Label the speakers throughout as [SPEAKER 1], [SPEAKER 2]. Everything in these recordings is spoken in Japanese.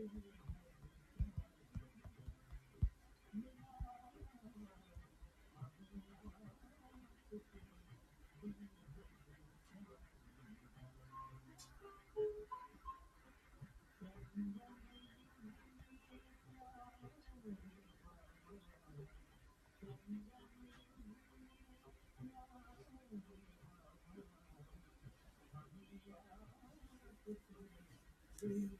[SPEAKER 1] Thank mm -hmm. you.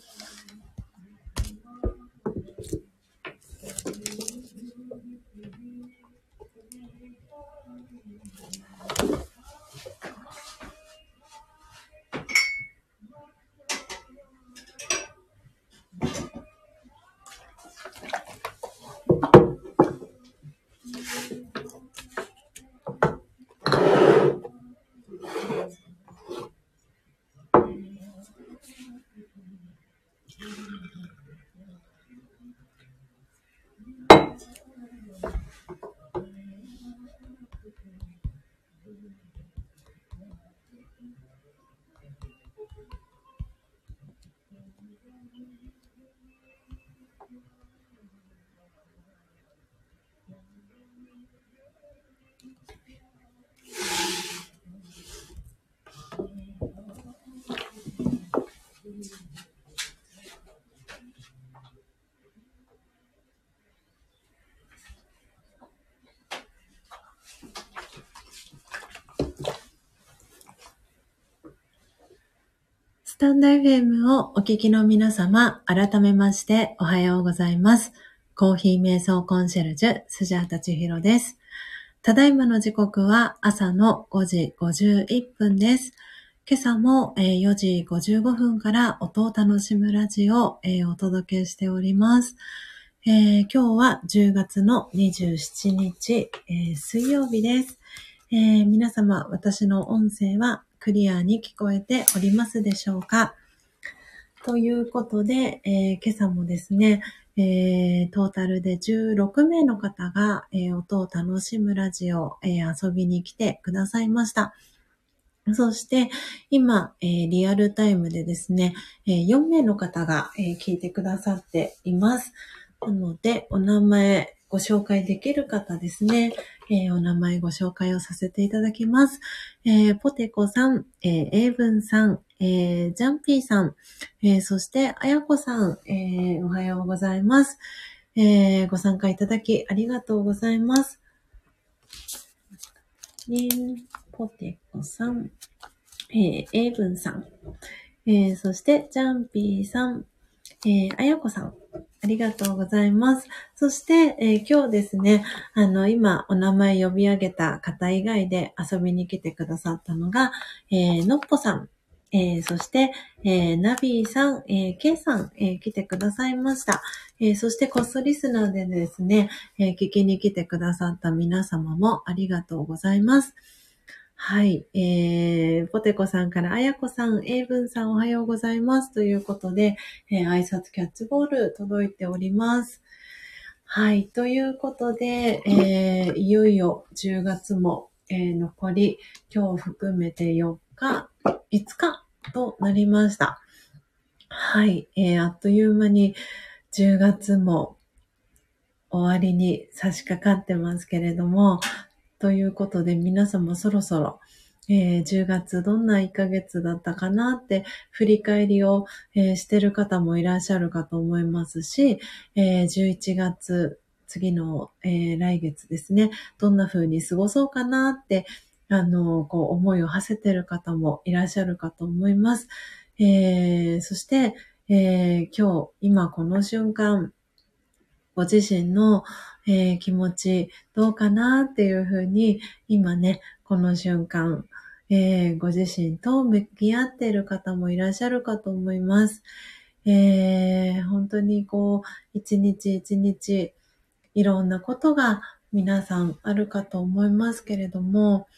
[SPEAKER 1] スタンド FM をお聞きの皆様、改めましておはようございます。コーヒー瞑想コンシェルジュ、スジャータチヒロです。ただいまの時刻は朝の5時51分です。今朝も4時55分から音を楽しむラジオをお届けしております。今日は10月の27日、水曜日です、皆様、私の音声はクリアに聞こえておりますでしょうか？ということで、え今朝もですね、えー、トータルで16名の方が、えー、音を楽しむラジオ、えー、遊びに来てくださいました。そして、今、えー、リアルタイムでですね、えー、4名の方が、えー、聞いてくださっています。なので、お名前ご紹介できる方ですね、えお名前ご紹介をさせていただきます。えポテコさん、え英文さん、えー、ジャンピーさん、えー、そして、あやこさん、えー、おはようございます。えご参加いただきありがとうございます。ねポテコさん、えー、エイブンさん、えそして、ジャンピーさん、えあやこさん、ありがとうございます。そして、えー、今日ですね、あの、今お名前呼び上げた方以外で遊びに来てくださったのが、えー、のっぽさん、えー、そして、えー、ナビーさん、えー、ケイさん、えー、来てくださいました。えー、そして、コストリスナーでですね、えー、聞きに来てくださった皆様もありがとうございます。はい。えー、ポテコさんから、あやこさん、エイブンさんおはようございます。ということで、えー、挨拶キャッチボール届いております。はい。ということで、えー、いよいよ10月も、えー、残り、今日含めて4日、5日となりました。はい、えー、あっという間に10月も終わりに差し掛かってますけれども、ということで皆様そろそろ、えー、10月どんな1ヶ月だったかなって振り返りを、えー、してる方もいらっしゃるかと思いますし、えー、11月、次の、え来月ですね、どんな風に過ごそうかなって、あの、こう思いを馳せてる方もいらっしゃるかと思います。えそして、え今日、今この瞬間、ご自身の、えー、気持ちどうかなっていうふうに、今ね、この瞬間、えー、ご自身と向き合っている方もいらっしゃるかと思います。えー、本当にこう、一日一日、いろんなことが皆さんあるかと思いますけれども、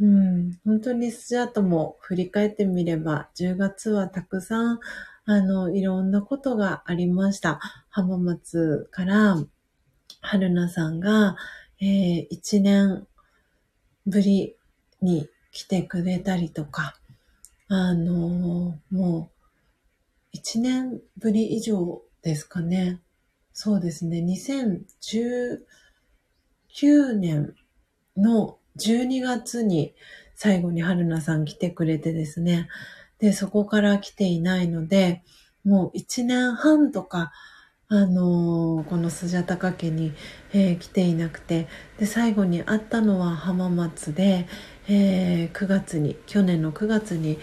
[SPEAKER 1] うん、本当にスジャートも振り返ってみれば、10月はたくさんあの、いろんなことがありました。浜松から春菜さんが、えー、1年ぶりに来てくれたりとか、あのー、もう、1年ぶり以上ですかね。そうですね。2019年の12月に最後に春菜さん来てくれてですね。で、そこから来ていないので、もう一年半とか、あのー、このスジャタカ家に、えー、来ていなくて、で、最後に会ったのは浜松で、えー、9月に、去年の9月に、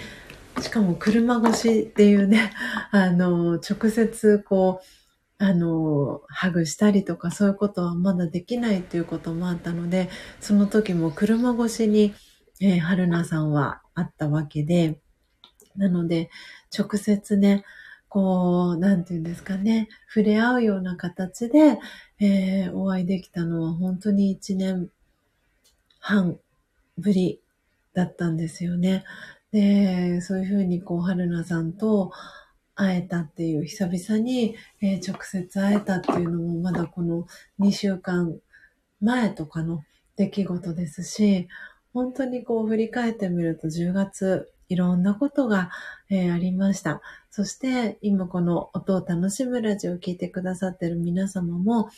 [SPEAKER 1] しかも車越しっていうね、あの直接こう、あのハグしたりとかそういうことはまだできないということもあったので、その時も車越しに、えー、春菜さんは会ったわけで、なので、直接ね、こう、なんていうんですかね、触れ合うような形で、えー、お会いできたのは本当に一年半ぶりだったんですよね。で、そういうふうにこう、春菜さんと会えたっていう、久々に、えー、直接会えたっていうのもまだこの2週間前とかの出来事ですし、本当にこう振り返ってみると10月いろんなことが、えー、ありました。そして今この音を楽しむラジオを聴いてくださってる皆様も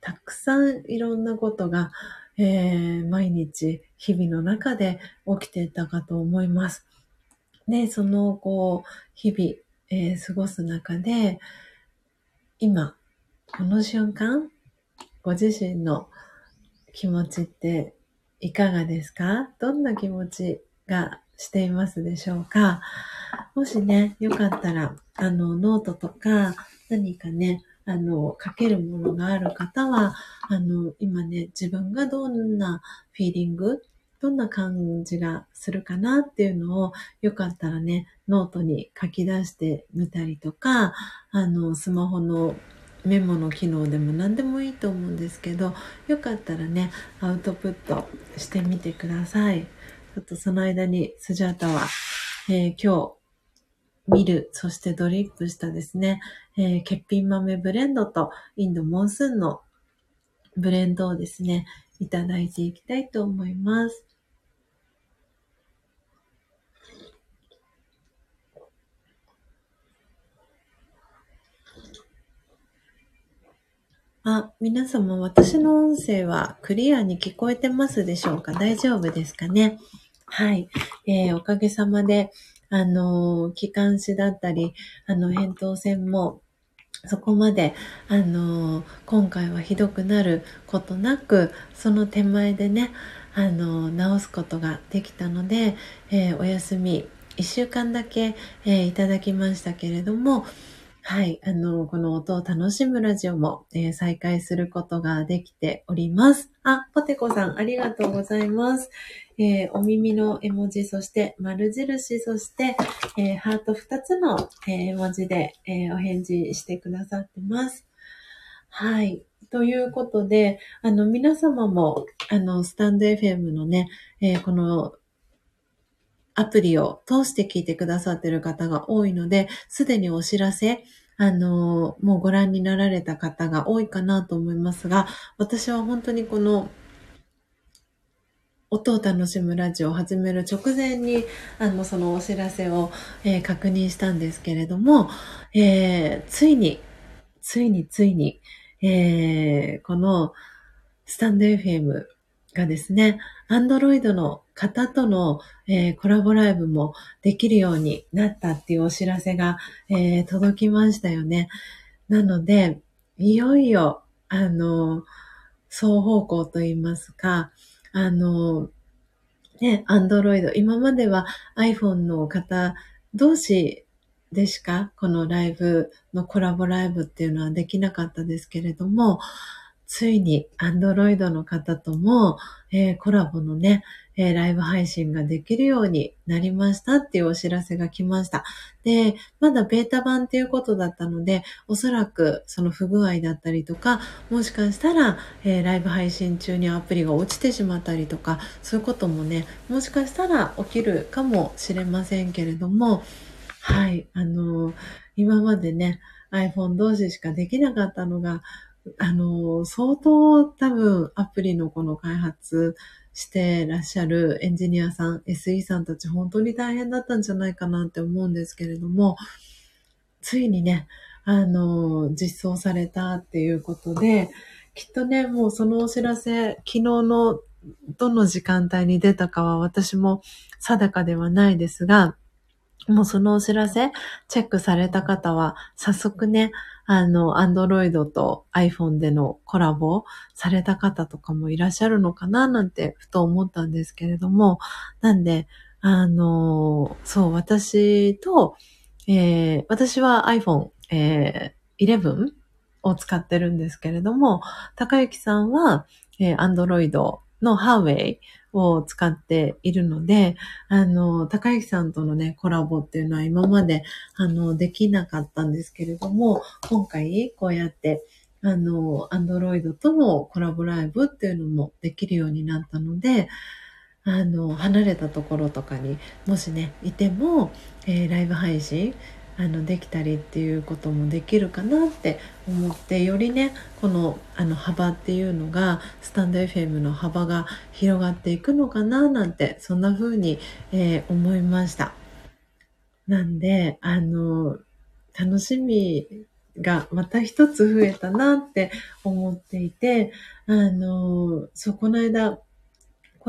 [SPEAKER 1] たくさんいろんなことが、えー、毎日日々の中で起きていたかと思います。で、そのこう日々、えー、過ごす中で今この瞬間ご自身の気持ちっていかがですか？どんな気持ちがしていますでしょうかもしね、よかったら、あの、ノートとか、何かね、あの、書けるものがある方は、あの、今ね、自分がどんなフィーリング、どんな感じがするかなっていうのを、よかったらね、ノートに書き出してみたりとか、あの、スマホのメモの機能でも何でもいいと思うんですけど、よかったらね、アウトプットしてみてください。ちょっとその間にスジャータは、えー、今日見る、そしてドリップしたですね、えー、欠品豆ブレンドとインドモンスーンのブレンドをですね、いただいていきたいと思います。あ、皆様、私の音声はクリアに聞こえてますでしょうか？大丈夫ですかね？はい。えー、おかげさまで、あの、機関士だったり、あの、扁桃腺も、そこまで、あの、今回はひどくなることなく、その手前でね、あの、治すことができたので、えー、お休み、一週間だけ、えー、いただきましたけれども、はい。あの、この音を楽しむラジオも、えー、再開することができております。あ、ポテコさん、ありがとうございます。えー、お耳の絵文字、そして丸印、そして、えー、ハート2つの、え絵文字で、えお返事してくださってます。はい。ということで、あの、皆様も、あの、スタンド FM のね、えこのアプリを通して聞いてくださっている方が多いので、すでにお知らせ、あの、もうご覧になられた方が多いかなと思いますが、私は本当にこの音を楽しむラジオを始める直前に、あの、そのお知らせを、えー、確認したんですけれども、えー、ついに、ついについに、えー、このスタンド FM がですね、アンドロイドの方との、えー、コラボライブもできるようになったっていうお知らせが、えー、届きましたよね。なので、いよいよ、あの、双方向と言いますか、あの、ね、アンドロイド、今までは iPhone の方同士でしか、このライブのコラボライブっていうのはできなかったですけれども、ついにアンドロイドの方とも、えー、コラボのね、えー、ライブ配信ができるようになりましたっていうお知らせが来ました。で、まだベータ版っていうことだったので、おそらくその不具合だったりとか、もしかしたら、えー、ライブ配信中にアプリが落ちてしまったりとか、そういうこともね、もしかしたら起きるかもしれませんけれども、はい、あの今までね、iPhone 同士しかできなかったのが、あの、相当多分アプリのこの開発してらっしゃるエンジニアさん、SE さんたち本当に大変だったんじゃないかなって思うんですけれども、ついにね、あの、実装されたっていうことで、きっとね、もうそのお知らせ、昨日のどの時間帯に出たかは私も定かではないですが、もうそのお知らせ、チェックされた方は、早速ね、あの、アンドロイドと iPhone でのコラボされた方とかもいらっしゃるのかななんてふと思ったんですけれども、なんで、あの、そう、私と、えー、私は iPhone、えー、11を使ってるんですけれども、高幸さんは、えー、Android のハーウェイを使っているので、あの、高幸さんとのね、コラボっていうのは今まで、あの、できなかったんですけれども、今回こうやって、あの、アンドロイドとのコラボライブっていうのもできるようになったので、あの、離れたところとかにもしね、いても、えー、ライブ配信あのできたりっていうこともできるかなって思ってよりねこのあの幅っていうのがスタンド FM の幅が広がっていくのかななんてそんな風に、えー、思いました。なんであの楽しみがまた一つ増えたなって思っていてあのそうこの間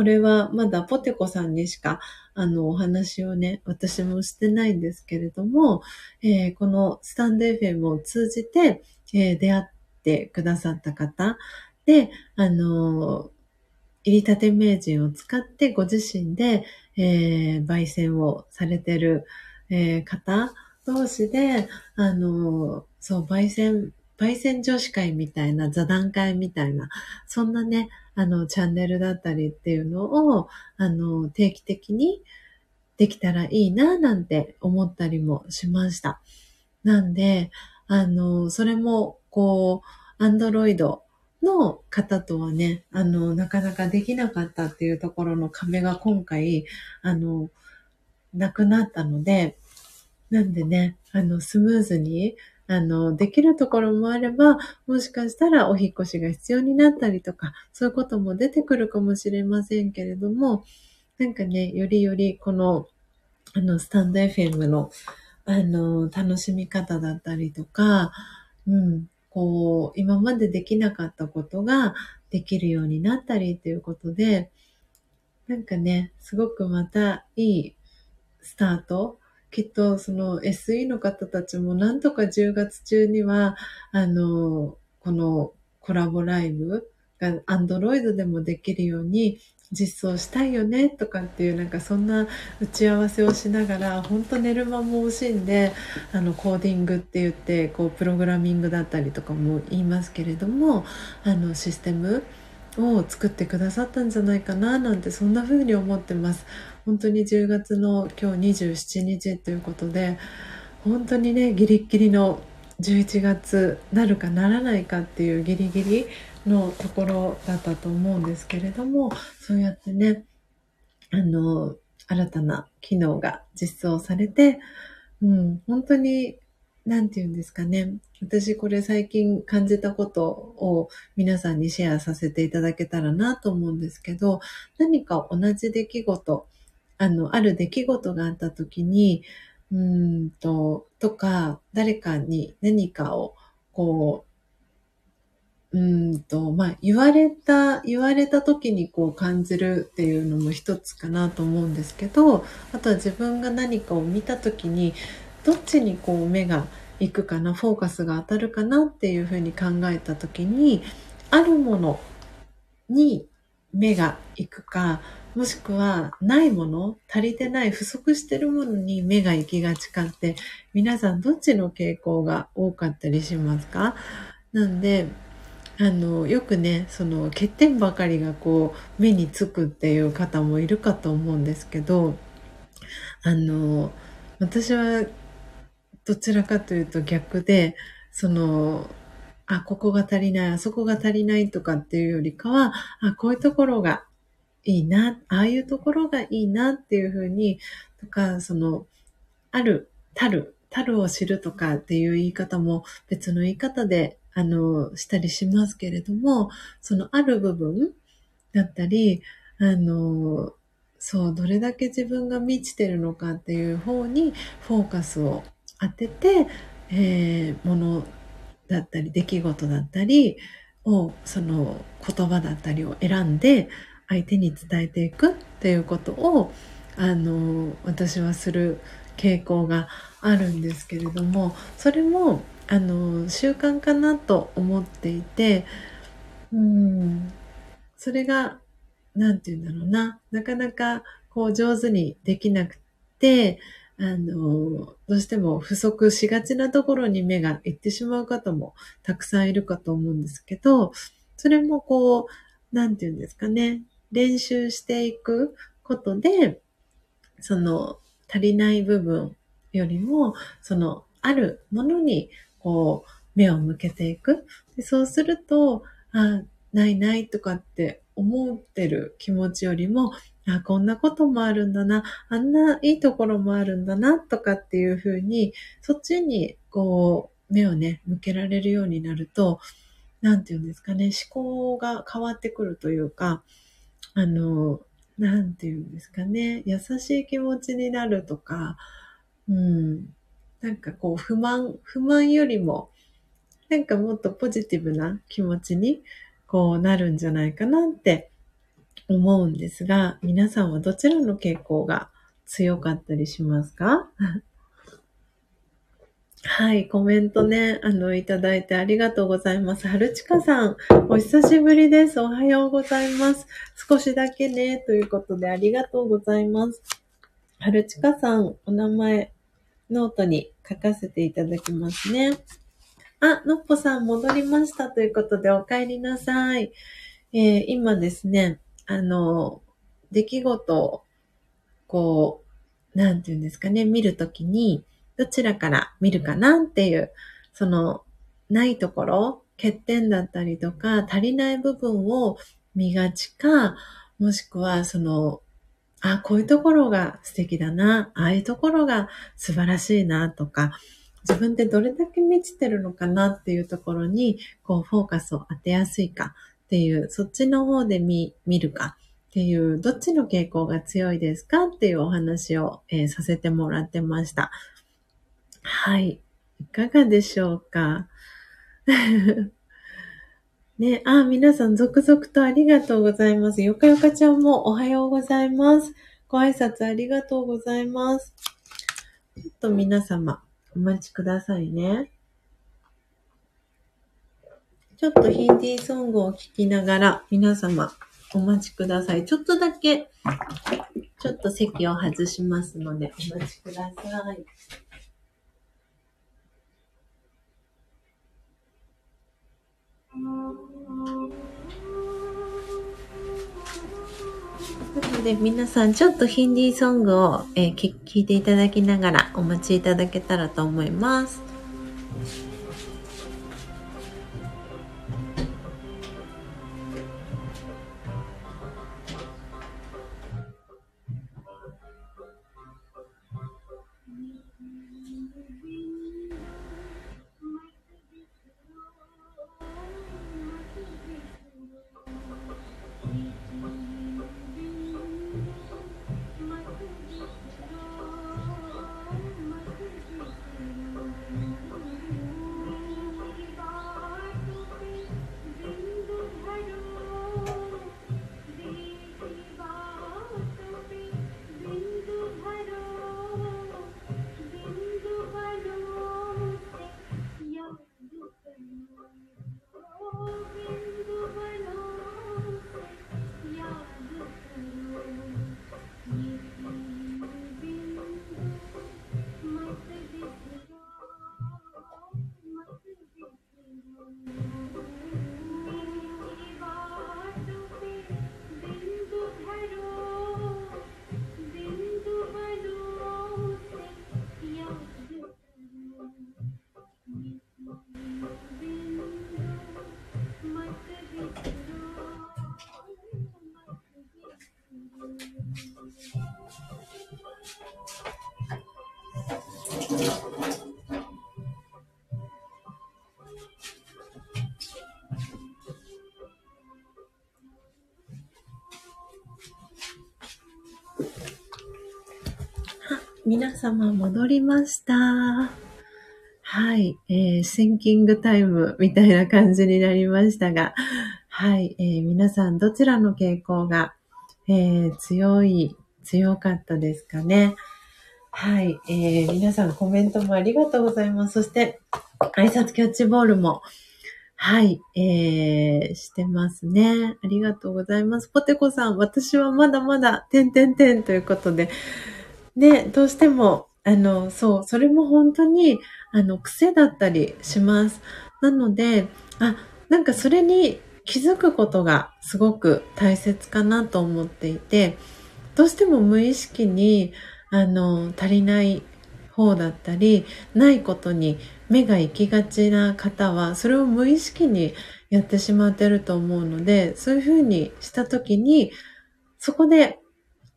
[SPEAKER 1] これはまだポテコさんにしかあの、お話をね、私もしてないんですけれども、えー、このスタンド FM を通じて、えー、出会ってくださった方で、あの、入りたて名人を使ってご自身で、えー、焙煎をされてる、えー、方同士で、あの、そう、焙煎、焙煎女子会みたいな、座談会みたいな、そんなね、あの、チャンネルだったりっていうのを、あの、定期的にできたらいいな、なんて思ったりもしました。なんで、あの、それも、こう、アンドロイドの方とはね、あの、なかなかできなかったっていうところの壁が今回、あの、なくなったので、なんでね、あの、スムーズに、あの、できるところもあれば、もしかしたらお引越しが必要になったりとか、そういうことも出てくるかもしれませんけれども、なんかね、よりよりこの、あの、スタンド FM の、あの、楽しみ方だったりとか、うん、こう、今までできなかったことができるようになったりということで、なんかね、すごくまたいいスタートきっとその SE の方たちもなんとか10月中には、あの、このコラボライブが Android でもできるように実装したいよねとかっていうなんかそんな打ち合わせをしながら本当寝る間も惜しんであのコーディングって言ってこうプログラミングだったりとかも言いますけれどもあのシステムを作ってくださったんじゃないかななんてそんな風に思ってます。本当に10月の今日27日ということで本当にねギリギリの11月なるかならないかっていうギリギリのところだったと思うんですけれどもそうやってねあの新たな機能が実装されて、うん、本当になんて言うんですかね。私これ最近感じたことを皆さんにシェアさせていただけたらなと思うんですけど、何か同じ出来事、あの、ある出来事があった時に、うんと、とか、誰かに何かを、こう、うんと、まあ、言われた、言われた時にこう感じるっていうのも一つかなと思うんですけど、あとは自分が何かを見た時に、どっちにこう目が行くかな、フォーカスが当たるかなっていうふうに考えた時に、あるものに目が行くか、もしくはないもの、足りてない、不足してるものに目が行きがちかって、皆さんどっちの傾向が多かったりしますか？なんで、あの、よくね、その欠点ばかりがこう目につくっていう方もいるかと思うんですけど、あの、私はどちらかというと逆で、その、あ、ここが足りない、あそこが足りないとかっていうよりかは、あ、こういうところがいいな、ああいうところがいいなっていうふうに、とか、その、ある、たる、たるを知るとかっていう言い方も別の言い方で、あの、したりしますけれども、そのある部分だったり、あの、そう、どれだけ自分が満ちてるのかっていう方にフォーカスを当てて、えー、ものだったり、出来事だったりを、その言葉だったりを選んで、相手に伝えていくっていうことを、あの、私はする傾向があるんですけれども、それも、あの、習慣かなと思っていて、うん、それが、なんて言うんだろうな、なかなかこう上手にできなくて、あの、どうしても不足しがちなところに目がいってしまう方もたくさんいるかと思うんですけど、それもこう、なんて言うんですかね、練習していくことで、その足りない部分よりも、そのあるものにこう目を向けていく。でそうすると、あ、ないないとかって思ってる気持ちよりも、あ、こんなこともあるんだな、あんないいところもあるんだな、とかっていうふうに、そっちにこう、目をね、向けられるようになると、なんていうんですかね、思考が変わってくるというか、あの、なんていうんですかね、優しい気持ちになるとか、うん、なんかこう、不満、不満よりも、なんかもっとポジティブな気持ちにこうなるんじゃないかなって思うんですが、皆さんはどちらの傾向が強かったりしますか？はい、コメントね、あの、いただいてありがとうございます。はるちかさん、お久しぶりです。おはようございます。少しだけね、ということでありがとうございます。はるちかさん、お名前、ノートに書かせていただきますね。あ、のっぽさん戻りましたということでお帰りなさい。えー、今ですね、あの、出来事を、こう、なんていうんですかね、見るときに、どちらから見るかなっていう、その、ないところ、欠点だったりとか、足りない部分を見がちか、もしくは、その、あ、こういうところが素敵だな、ああいうところが素晴らしいなとか、自分でどれだけ満ちてるのかなっていうところに、こう、フォーカスを当てやすいかっていう、そっちの方で見、見るかっていう、どっちの傾向が強いですかっていうお話を、えー、させてもらってました。はい。いかがでしょうか？ね、あ、皆さん続々とありがとうございます。よかよかちゃんもおはようございます。ご挨拶ありがとうございます。ちょっと皆様、お待ちくださいね。ちょっとヒンディーソングを聴きながら皆様お待ちください。ちょっとだけ、ちょっと席を外しますのでお待ちください。なので皆さんちょっとヒンディーソングを、えー、聞いていただきながらお待ちいただけたらと思います。皆様戻りました。はい、えー、シンキングタイムみたいな感じになりましたが、はい、えー、皆さんどちらの傾向が、えー、強い、強かったですかね。はい、えー、皆さんコメントもありがとうございます。そして、挨拶キャッチボールも、はい、えー、してますね。ありがとうございます。ポテコさん、私はまだまだ、てんてんてんということで、ね、どうしても、あの、そう、それも本当に、あの、癖だったりします。なので、あ、なんかそれに気づくことがすごく大切かなと思っていて、どうしても無意識に、あの、足りない方だったり、ないことに目が行きがちな方は、それを無意識にやってしまってると思うので、そういうふうにしたときに、そこで、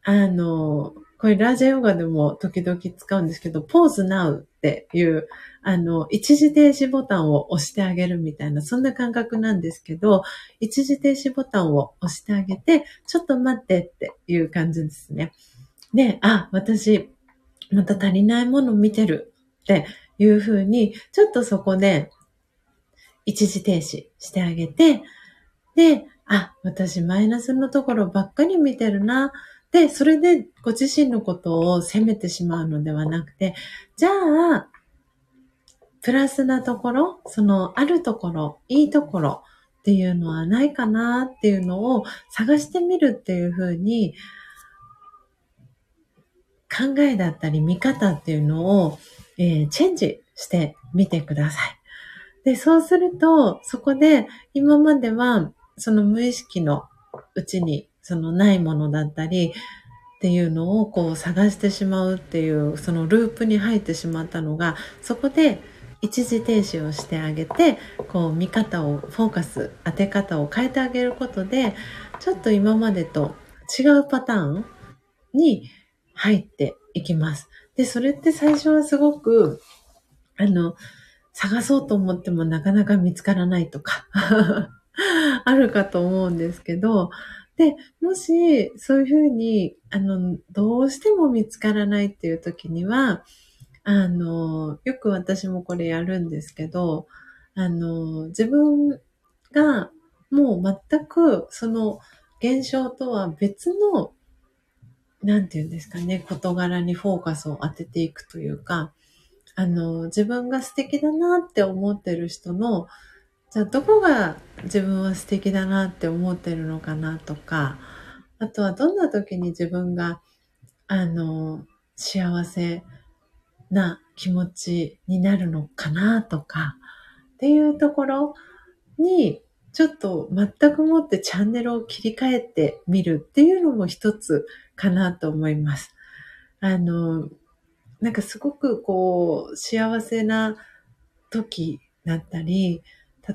[SPEAKER 1] あの、これラジャヨガでも時々使うんですけど、ポーズナウっていう、あの、一時停止ボタンを押してあげるみたいな、そんな感覚なんですけど、一時停止ボタンを押してあげて、ちょっと待ってっていう感じですね。で、あ、私、また足りないもの見てるっていうふうに、ちょっとそこで一時停止してあげて、で、あ、私マイナスのところばっかり見てるな。で、それでご自身のことを責めてしまうのではなくて、じゃあ、プラスなところ、そのあるところ、いいところっていうのはないかなっていうのを探してみるっていうふうに、考えだったり見方っていうのを、えー、チェンジしてみてください。で、そうすると、そこで今まではその無意識のうちにそのないものだったりっていうのをこう探してしまうっていうそのループに入ってしまったのがそこで一時停止をしてあげてこう見方をフォーカス当て方を変えてあげることでちょっと今までと違うパターンに入っていきます。で、それって最初はすごくあの探そうと思ってもなかなか見つからないとか あるかと思うんですけど、で、もし、そういうふうに、あの、どうしても見つからないっていう時には、あの、よく私もこれやるんですけど、あの、自分がもう全くその現象とは別の、なんて言うんですかね、事柄にフォーカスを当てていくというか、あの、自分が素敵だなって思ってる人のじゃあどこが自分は素敵だなって思ってるのかなとか、あとはどんな時に自分が、あの、幸せな気持ちになるのかなとか、っていうところに、ちょっと全くもってチャンネルを切り替えてみるっていうのも一つかなと思います。あの、なんかすごくこう、幸せな時だったり、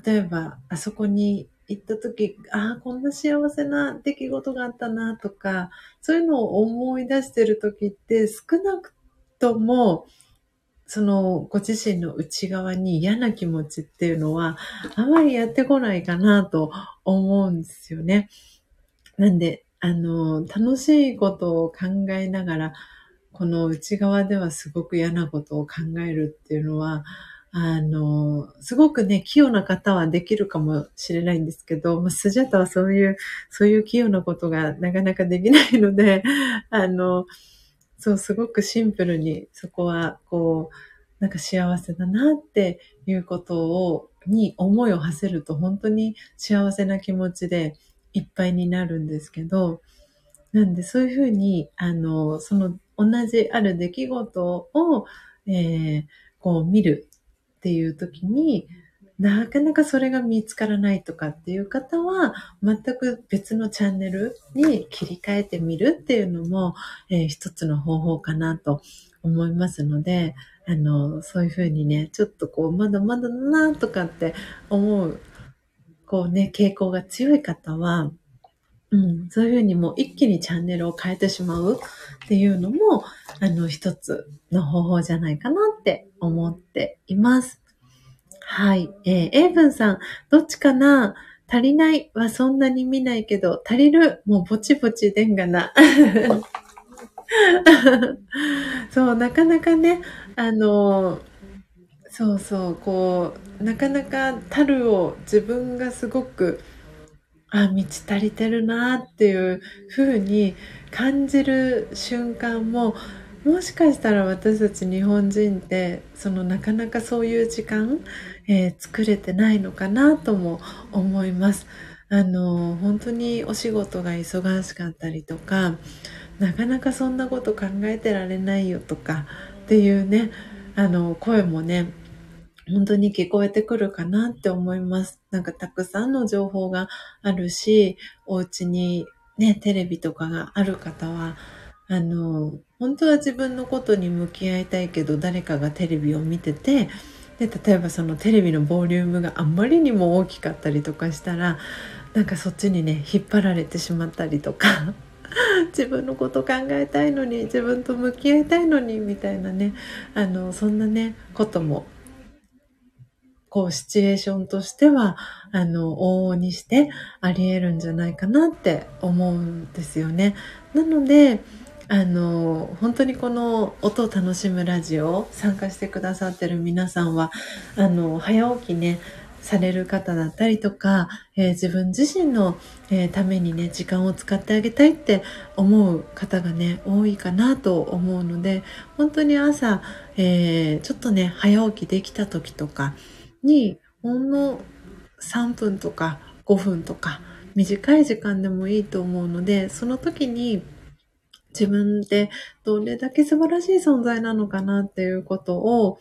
[SPEAKER 1] 例えば、あそこに行った時、ああ、こんな幸せな出来事があったなとか、そういうのを思い出してる時って少なくとも、そのご自身の内側に嫌な気持ちっていうのはあまりやってこないかなと思うんですよね。なんで、あの、楽しいことを考えながら、この内側ではすごく嫌なことを考えるっていうのは、あの、すごくね、器用な方はできるかもしれないんですけど、まあ、スジャタはそういう、そういう器用なことがなかなかできないので、あの、そう、すごくシンプルに、そこは、こう、なんか幸せだなっていうことを、に思いを馳せると本当に幸せな気持ちでいっぱいになるんですけど、なんでそういうふうに、あの、その同じある出来事を、えー、こう見るっていう時に、なかなかそれが見つからないとかっていう方は、全く別のチャンネルに切り替えてみるっていうのも、えー、一つの方法かなと思いますので、あの、そういうふうにね、ちょっとこう、まだまだだなとかって思う、こうね、傾向が強い方は、うん、そういうふうにもう一気にチャンネルを変えてしまうっていうのも、あの、一つの方法じゃないかなって思っています。はい。えー、エイブンさん、どっちかな？足りないはそんなに見ないけど、足りる？もうぼちぼちでんがな。そう、なかなかね、あの、そうそう、こう、なかなか樽を自分がすごく、あ、満ち足りてるなっていう風に感じる瞬間も、もしかしたら私たち日本人って、そのなかなかそういう時間、えー、作れてないのかなとも思います。あの、本当にお仕事が忙しかったりとか、なかなかそんなこと考えてられないよとかっていうね、あの、声もね、本当に聞こえてくるかなって思います。なんかたくさんの情報があるし、お家にね、テレビとかがある方は、あの、本当は自分のことに向き合いたいけど、誰かがテレビを見てて、で、例えばそのテレビのボリュームがあんまりにも大きかったりとかしたら、なんかそっちにね、引っ張られてしまったりとか、自分のこと考えたいのに、自分と向き合いたいのに、みたいなね、あの、そんなね、こともこう、シチュエーションとしては、あの、往々にしてあり得るんじゃないかなって思うんですよね。なので、あの、本当にこの音を楽しむラジオ参加してくださってる皆さんは、あの、早起きね、される方だったりとか、えー、自分自身の、えー、ためにね、時間を使ってあげたいって思う方がね、多いかなと思うので、本当に朝、えー、ちょっとね、早起きできた時とかに、ほんの3分とか5分とか、短い時間でもいいと思うので、その時に自分ってどれだけ素晴らしい存在なのかなっていうことを、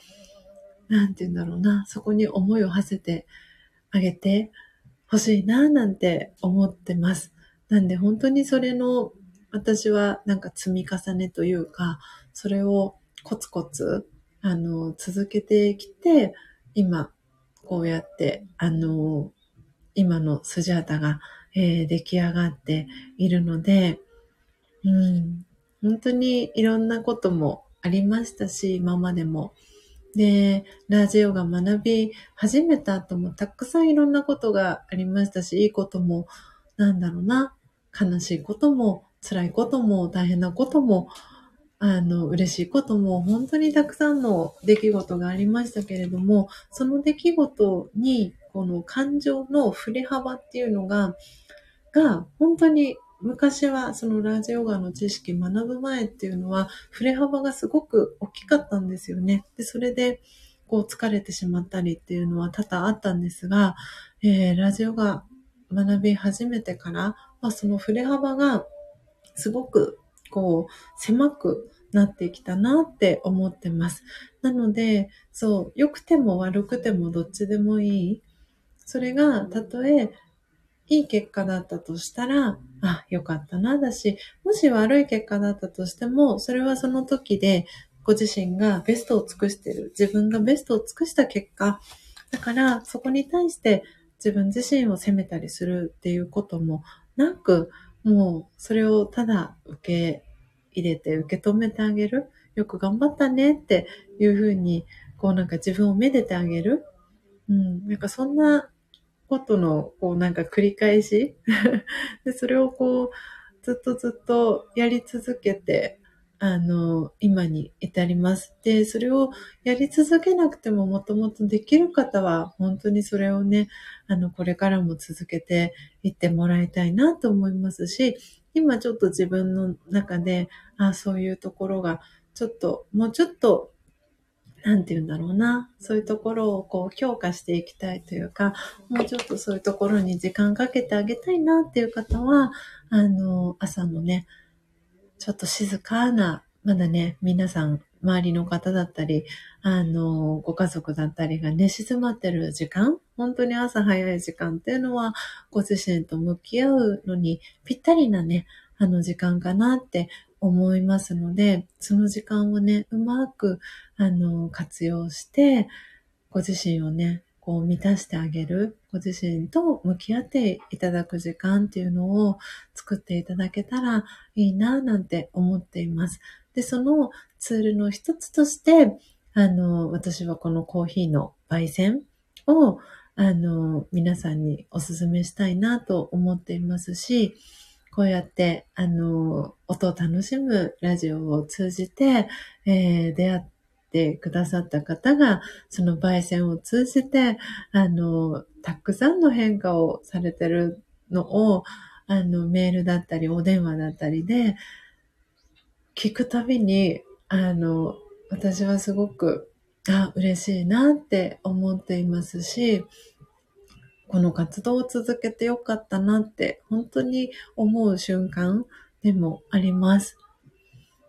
[SPEAKER 1] なんて言うんだろうな、そこに思いを馳せてあげてほしいな、なんて思ってます。なんで本当にそれの、私はなんか積み重ねというか、それをコツコツ、あの、続けてきて、今、こうやって、あの、今のスジャータが、えー、出来上がっているので、うん、本当にいろんなこともありましたし、今までも。で、ラジオが学び始めた後もたくさんいろんなことがありましたし、いいことも、なんだろうな、悲しいことも、辛いことも、大変なことも、あの、嬉しいことも、本当にたくさんの出来事がありましたけれども、その出来事に、この感情の振れ幅っていうのが、が、本当に昔はそのラジオガの知識学ぶ前っていうのは、振れ幅がすごく大きかったんですよね。で、それで、こう疲れてしまったりっていうのは多々あったんですが、えー、ラジオが学び始めてから、まあ、その振れ幅がすごくこう狭くなってきたなって思ってます。なので、そう、良くても悪くてもどっちでもいい。それが、たとえいい結果だったとしたら、あ、よかったな、だし、もし悪い結果だったとしても、それはその時で、ご自身がベストを尽くしてる。自分がベストを尽くした結果。だから、そこに対して自分自身を責めたりするっていうこともなく、もう、それをただ受け入れて受け止めてあげる。よく頑張ったねっていうふうに、こうなんか自分をめでてあげる。うん。なんかそんなことの、こうなんか繰り返し で、それをこう、ずっとずっとやり続けて、あの、今に至ります。で、それをやり続けなくてももともとできる方は、本当にそれをね、あの、これからも続けていってもらいたいなと思いますし、今ちょっと自分の中で、あそういうところが、ちょっと、もうちょっとなんて言うんだろうな。そういうところをこう強化していきたいというか、もうちょっとそういうところに時間かけてあげたいなっていう方は、あの、朝のね、ちょっと静かな、まだね、皆さん、周りの方だったり、あの、ご家族だったりが寝静まってる時間、本当に朝早い時間っていうのは、ご自身と向き合うのにぴったりなね、あの時間かなって思いますので、その時間をね、うまく、あの、活用して、ご自身をね、こう満たしてあげる、ご自身と向き合っていただく時間っていうのを作っていただけたらいいな、なんて思っています。で、そのツールの一つとして、あの、私はこのコーヒーの焙煎を、あの、皆さんにお勧めしたいなと思っていますし、こうやって、あの、音を楽しむラジオを通じて、えー、出会ってくださった方が、その焙煎を通じて、あの、たくさんの変化をされてるのを、あの、メールだったり、お電話だったりで、聞くたびに、あの、私はすごく、あ、嬉しいなって思っていますし、この活動を続けてよかったなって本当に思う瞬間でもあります。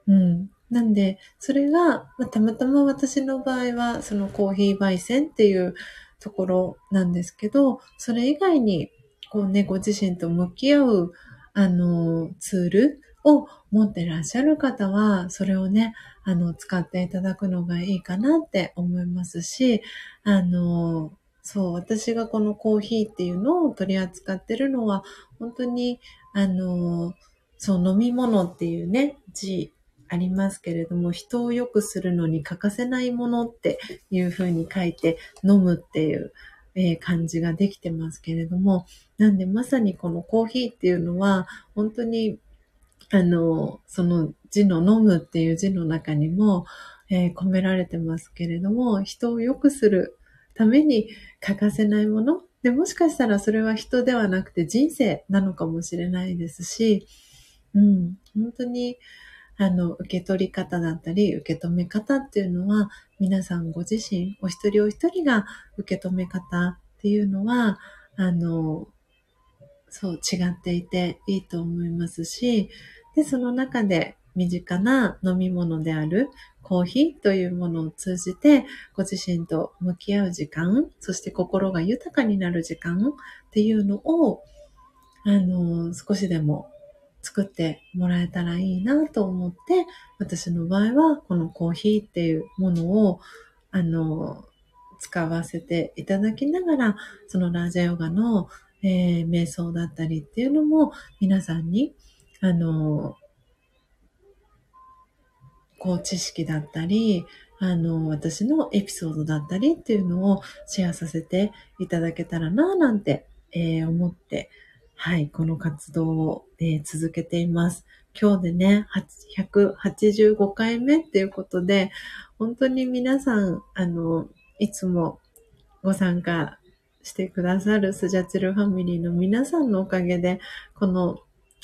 [SPEAKER 1] うん。なんで、それが、まあ、たまたま私の場合は、そのコーヒー焙煎っていうところなんですけど、それ以外に、こうね、ご自身と向き合う、あの、ツールを持ってらっしゃる方は、それをね、あの、使っていただくのがいいかなって思いますし、あの、そう、私がこのコーヒーっていうのを取り扱ってるのは、本当に、あの、そう、飲み物っていうね、字ありますけれども、人を良くするのに欠かせないものっていう風に書いて、飲むっていう、えー、感じができてますけれども、なんでまさにこのコーヒーっていうのは、本当に、あの、その字の飲むっていう字の中にも、えー、込められてますけれども、人を良くするために欠かせないもので、もしかしたらそれは人ではなくて人生なのかもしれないですし、うん、本当に、あの、受け取り方だったり、受け止め方っていうのは、皆さんご自身、お一人お一人が受け止め方っていうのは、あの、そう違っていていいと思いますし、で、その中で身近な飲み物であるコーヒーというものを通じて、ご自身と向き合う時間、そして心が豊かになる時間っていうのを、あの、少しでも作ってもらえたらいいなと思って、私の場合はこのコーヒーっていうものを、あの、使わせていただきながら、そのラージャヨガの、えー、瞑想だったりっていうのも皆さんに、あの、こう知識だったり、あの、私のエピソードだったりっていうのをシェアさせていただけたらな、なんて、えー、思って、はい、この活動を、えー、続けています。今日でね、185回目っていうことで、本当に皆さん、あの、いつもご参加してくださるスジャチルファミリーの皆さんのおかげで、この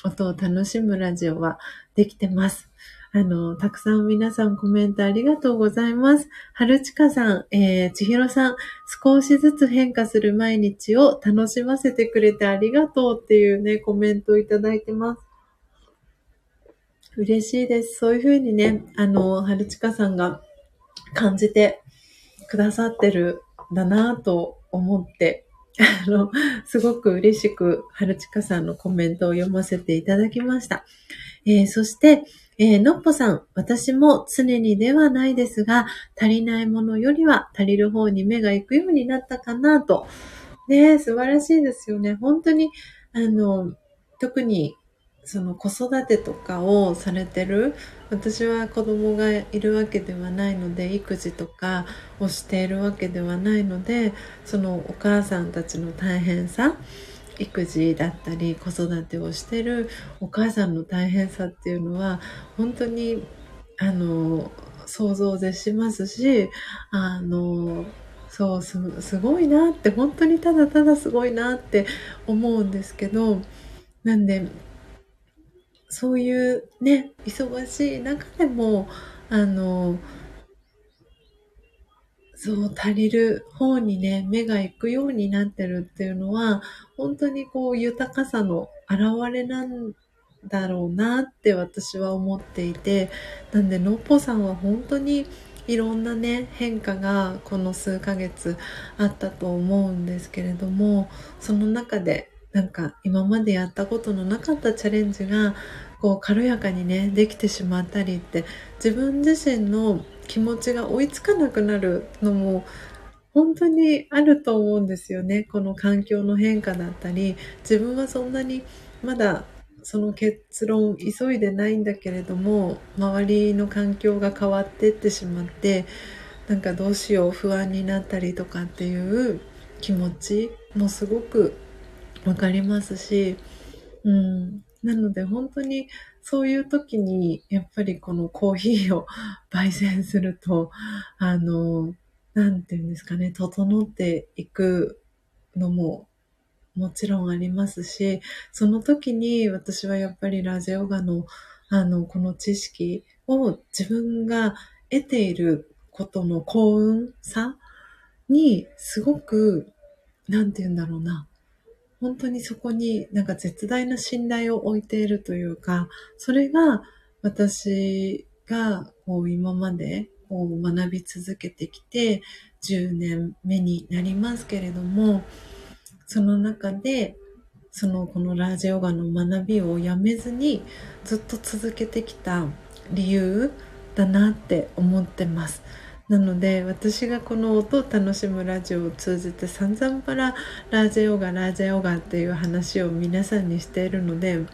[SPEAKER 1] 音を楽しむラジオはできてます。あの、たくさん皆さんコメントありがとうございます。はるちかさん、えー、ちひろさん、少しずつ変化する毎日を楽しませてくれてありがとうっていうね、コメントをいただいてます。嬉しいです。そういうふうにね、あの、はるちかさんが感じてくださってるんだなと思って、あの、すごく嬉しく、はるちかさんのコメントを読ませていただきました。えー、そして、えー、のっぽさん、私も常にではないですが、足りないものよりは足りる方に目が行くようになったかなと。ね素晴らしいですよね。本当に、あの、特に、その子育てとかをされてる、私は子供がいるわけではないので、育児とかをしているわけではないので、そのお母さんたちの大変さ、育児だったり子育てをしてるお母さんの大変さっていうのは本当にあの想像でしますしあのそうすすごいなって本当にただただすごいなって思うんですけどなんでそういうね忙しい中でもあのそう、足りる方にね、目が行くようになってるっていうのは、本当にこう豊かさの表れなんだろうなって私は思っていて、なんで、のっぽさんは本当にいろんなね、変化がこの数ヶ月あったと思うんですけれども、その中でなんか今までやったことのなかったチャレンジがこう軽やかにねできてしまったりって自分自身の気持ちが追いつかなくなるのも本当にあると思うんですよね。この環境の変化だったり、自分はそんなにまだその結論急いでないんだけれども、周りの環境が変わってってしまって、なんかどうしよう不安になったりとかっていう気持ちもすごくわかりますし、うん、なので本当にそういう時にやっぱりこのコーヒーを 焙煎すると、あの、なんていうんですかね、整っていくのももちろんありますし、その時に私はやっぱりラジオガのあの、この知識を自分が得ていることの幸運さにすごく、なんて言うんだろうな。本当にそこになんか絶大な信頼を置いているというか、それが私がこう今までこう学び続けてきて10年目になりますけれども、その中でそのこのラージヨガの学びをやめずにずっと続けてきた理由だなって思ってます。なので私がこの音を楽しむラジオを通じて散々パララージェヨガラージェヨガっていう話を皆さんにしているので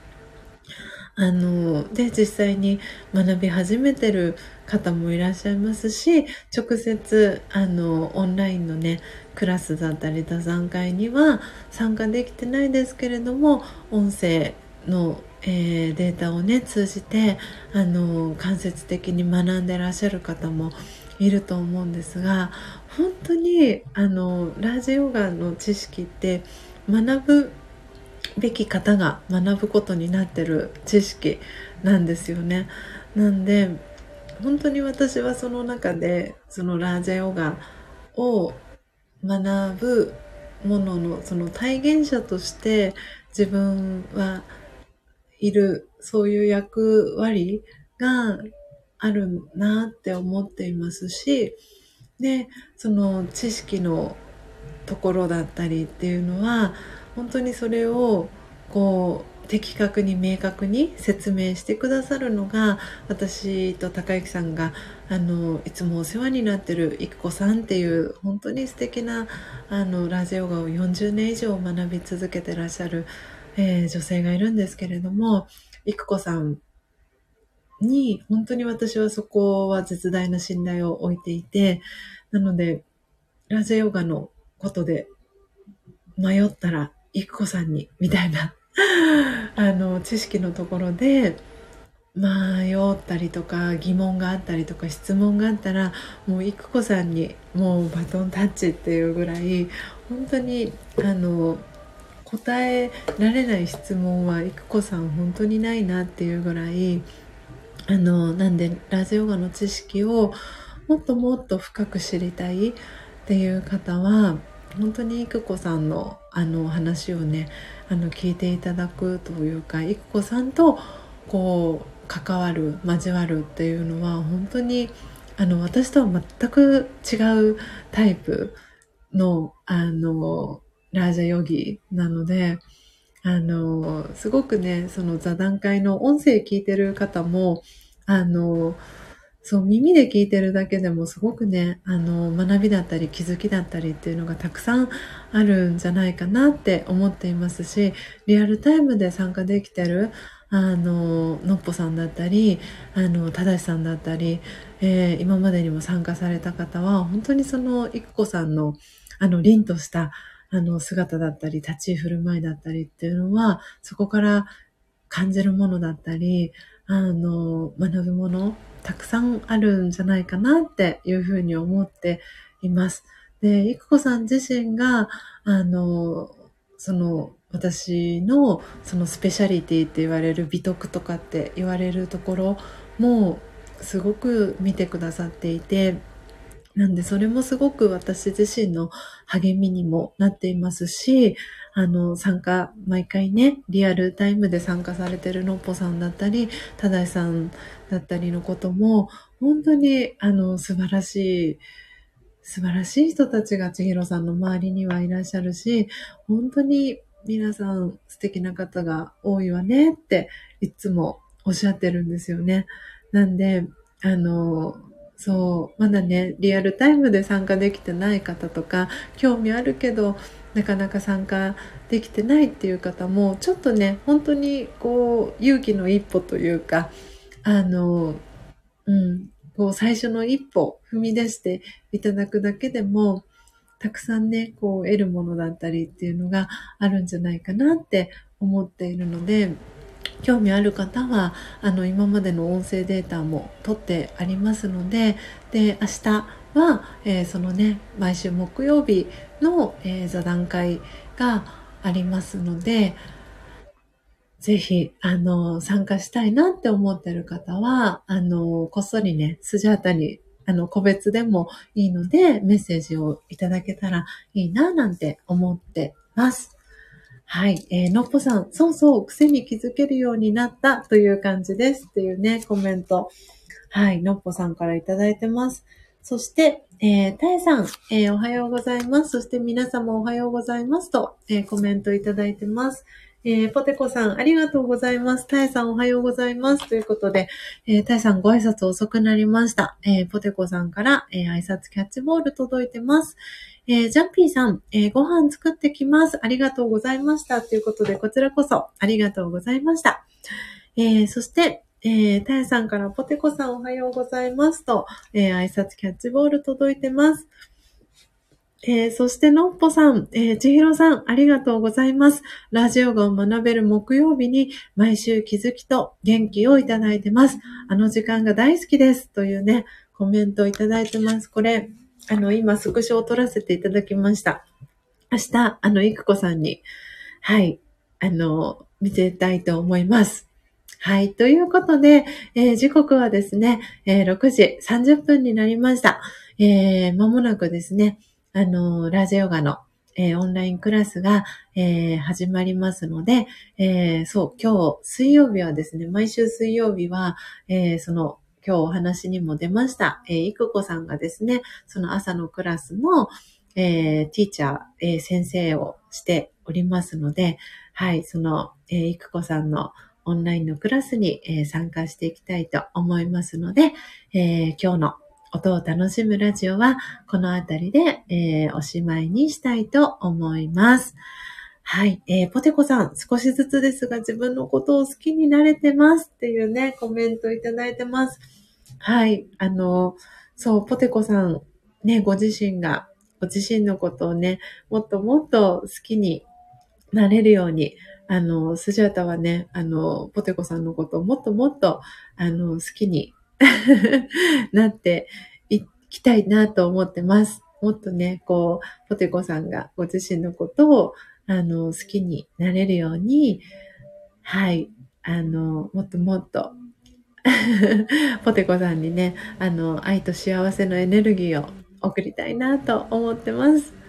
[SPEAKER 1] あので実際に学び始めてる方もいらっしゃいますし直接あのオンラインのねクラスだったり座談会には参加できてないですけれども音声の、えー、データをね通じてあの間接的に学んでらっしゃる方もいると思うんですが本当にあのラージヨガの知識って学ぶべき方が学ぶことになってる知識なんですよね。なんで本当に私はその中でそのラージヨガを学ぶもののその体現者として自分はいるそういう役割があるなって思っていますしでその知識のところだったりっていうのは本当にそれをこう的確に明確に説明してくださるのが私と高之さんがあのいつもお世話になってる育子さんっていう本当に素敵なあのラジオガを40年以上学び続けてらっしゃる、えー、女性がいるんですけれども育子さんに本当に私はそこは絶大な信頼を置いていてなのでラジオヨガのことで迷ったら育子さんにみたいな あの、知識のところで、迷ったりとか疑問があったりとか質問があったらもう育子さんにもうバトンタッチっていうぐらい本当にあの答えられない質問は育子さん本当にないなっていうぐらいあのなんでラジオガの知識をもっともっと深く知りたいっていう方は本当に育子さんのあの話をねあの聞いていただくというか育子さんとこう関わる交わるっていうのは本当にあの私とは全く違うタイプのあのラージャヨギなのであのすごくねその座談会の音声聞いてる方もあのそう、耳で聞いてるだけでもすごくね、あの、学びだったり気づきだったりっていうのがたくさんあるんじゃないかなって思っていますし、リアルタイムで参加できてる、あの、のっぽさんだったり、あの、ただしさんだったり、えー、今までにも参加された方は、本当にその、いくこさんの、あの、凛とした、あの、姿だったり、立ち居振る舞いだったりっていうのは、そこから感じるものだったり、あの、学ぶものたくさんあるんじゃないかなっていうふうに思っています。で、いくこさん自身が、あの、その、私のそのスペシャリティって言われる美徳とかって言われるところもすごく見てくださっていて、なんでそれもすごく私自身の励みにもなっていますし、あの、参加、毎回ね、リアルタイムで参加されてるのっぽさんだったり、ただいさんだったりのことも、本当に、あの、素晴らしい、素晴らしい人たちが千尋さんの周りにはいらっしゃるし、本当に皆さん素敵な方が多いわねっていつもおっしゃってるんですよね。なんで、あの、そう、まだね、リアルタイムで参加できてない方とか、興味あるけど、なかなか参加できてないっていう方もちょっとね本当にこう勇気の一歩というかあのうんこう最初の一歩踏み出していただくだけでもたくさんねこう得るものだったりっていうのがあるんじゃないかなって思っているので興味ある方は、あの、今までの音声データも取ってありますので、で、明日は、えー、そのね、毎週木曜日の、えー、座談会がありますので、ぜひ、あの、参加したいなって思ってる方は、あの、こっそりね、スジャータに、あの、個別でもいいので、メッセージをいただけたらいいな、なんて思ってます。はい。えー、のっぽさん、そうそう、癖に気づけるようになったという感じですっていうね、コメント。はい。のっぽさんからいただいてます。そして、えー、たえさん、えー、おはようございます。そして皆様おはようございますと、えー、コメントいただいてます。えー、ポテコさん、ありがとうございます。タイさん、おはようございます。ということで、えー、タイさん、ご挨拶遅くなりました。えー、ポテコさんから、えー、挨拶キャッチボール届いてます。えー、ジャンピーさん、えー、ご飯作ってきます。ありがとうございました。ということで、こちらこそ、ありがとうございました。えー、そして、えー、タイさんからポテコさんおはようございますと、えー、挨拶キャッチボール届いてます。えー、そして、のっぽさん、えー、ちひろさん、ありがとうございます。ラジオが学べる木曜日に、毎週気づきと元気をいただいてます。あの時間が大好きです。というね、コメントをいただいてます。これ、あの、今、スクショを撮らせていただきました。明日、あの、いくこさんに、はい、あの、見せたいと思います。はい。ということで、えー、時刻はですね、えー、6時30分になりました。えー、間もなくですね、あの、ラジオガの、えー、オンラインクラスが、えー、始まりますので、えー、そう、今日、水曜日はですね、毎週水曜日は、えその、今日お話にも出ました、えいくこさんがですね、その朝のクラスの、えティーチャー、え先生をしておりますので、はい、その、えいくこさんのオンラインのクラスに、え参加していきたいと思いますので、え今日の音を楽しむラジオは、このあたりで、えー、おしまいにしたいと思います。はい。えー、ポテコさん、少しずつですが自分のことを好きになれてますっていうね、コメントいただいてます。はい。あの、そう、ポテコさん、ね、ご自身が、ご自身のことをね、もっともっと好きになれるように、あの、スジャータはね、あの、ポテコさんのことをもっともっと、あの、好きに なっていきたいなと思ってます。もっとね、こう、ポテコさんがご自身のことを、あの、好きになれるように、はい、あの、もっともっと ポテコさんにね、あの、愛と幸せのエネルギーを送りたいなと思ってます。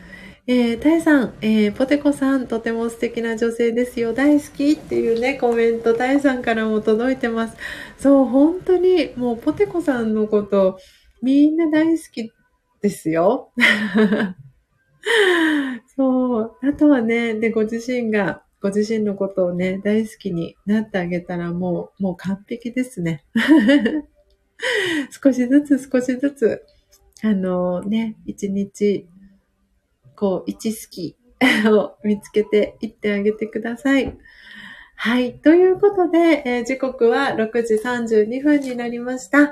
[SPEAKER 1] えー、タイさん、えー、ポテコさん、とても素敵な女性ですよ。大好きっていうね、コメント、タイさんからも届いてます。そう、本当に、もうポテコさんのこと、みんな大好きですよ。そう。あとはね、で、ご自身が、ご自身のことをね、大好きになってあげたらもう、もう完璧ですね。少しずつ少しずつ、あのね、一日こう、位置好きを見つけていってあげてください。はい。ということで、えー、時刻は6時32分になりました。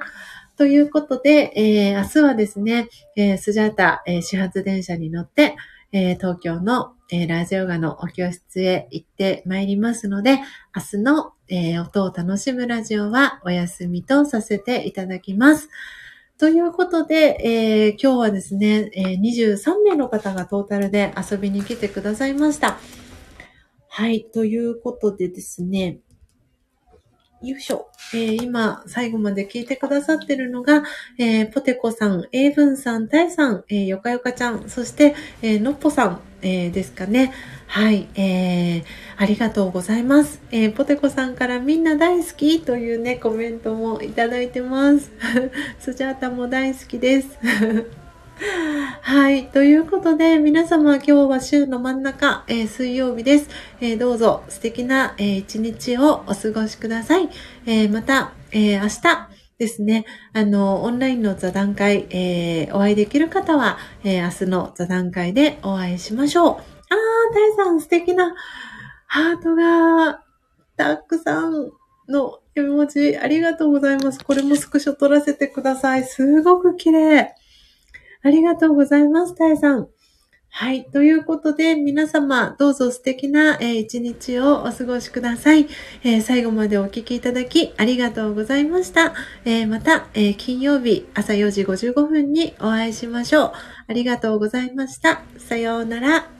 [SPEAKER 1] ということで、えー、明日はですね、えー、スジャータ、え始発電車に乗って、え東京の、えラジオガのお教室へ行ってまいりますので、明日の、え音を楽しむラジオはお休みとさせていただきます。ということで、えー、今日はですね、えー、23名の方がトータルで遊びに来てくださいました。はい、ということでですね、よいしょ。えー、今、最後まで聞いてくださってるのが、えー、ポテコさん、エイブンさん、タイさん、えー、ヨカヨカちゃん、そして、えー、ノッポさん、え、ですかね。はい、えー、ありがとうございます。えー、ポテコさんからみんな大好きというね、コメントもいただいてます。スジャータも大好きです。はい。ということで、皆様今日は週の真ん中、えー、水曜日です。えー、どうぞ素敵な、えー、一日をお過ごしください。えまた、え明日ですね、あの、オンラインの座談会、えお会いできる方は、え明日の座談会でお会いしましょう。あー、タイさん素敵なハートがたくさんの絵文字ありがとうございます。これもスクショ撮らせてください。すごく綺麗。ありがとうございます、タイさん。はい。ということで、皆様、どうぞ素敵な、えー、一日をお過ごしください、えー、最後までお聴きいただき、ありがとうございました。えー、また、え金曜日朝4時55分にお会いしましょう。ありがとうございました。さようなら。